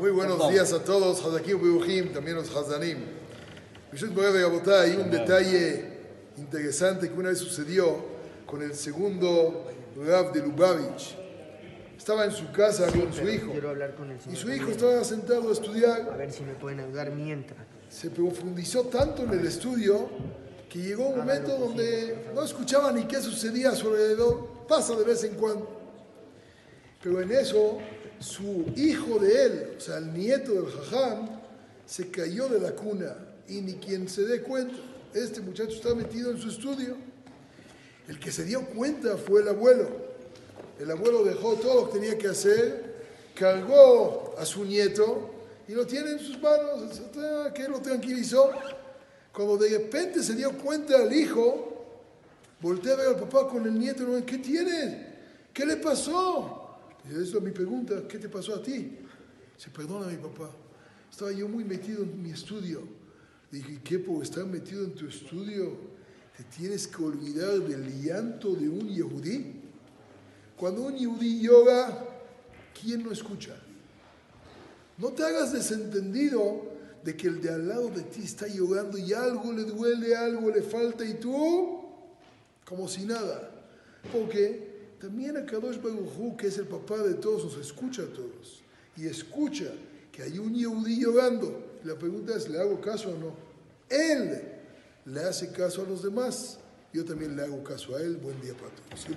Muy buenos días a todos, Hazakim Bebuchim, también los Hazanim. Hay un detalle interesante que una vez sucedió con el segundo Rav de Lubavitch. Estaba en su casa con su hijo. Y su hijo estaba sentado a estudiar. A ver si me pueden ayudar mientras. Se profundizó tanto en el estudio que llegó un momento donde no escuchaba ni qué sucedía a su alrededor. Pasa de vez en cuando. Pero en eso, su hijo de él, o sea, el nieto del jajam, se cayó de la cuna y ni quien se dé cuenta. Este muchacho está metido en su estudio. El que se dio cuenta fue el abuelo. El abuelo dejó todo lo que tenía que hacer, cargó a su nieto y lo tiene en sus manos, que lo tranquilizó. Cuando de repente se dio cuenta el hijo, voltea a ver al papá con el nieto, ¿qué tiene? ¿Qué le pasó? Y eso es mi pregunta, ¿qué te pasó a ti? Se perdona mi papá. Estaba yo muy metido en mi estudio. Dije, ¿qué por estar metido en tu estudio te tienes que olvidar del llanto de un yehudí? Cuando un yehudí llora, ¿quién no escucha? No te hagas desentendido de que el de al lado de ti está llorando y algo le duele, algo le falta y tú, como si nada. Porque también a Kadosh Baruj que es el papá de todos, nos escucha a todos. Y escucha que hay un Yehudí llorando. La pregunta es, ¿le hago caso o no? Él le hace caso a los demás. Yo también le hago caso a él. Buen día para todos.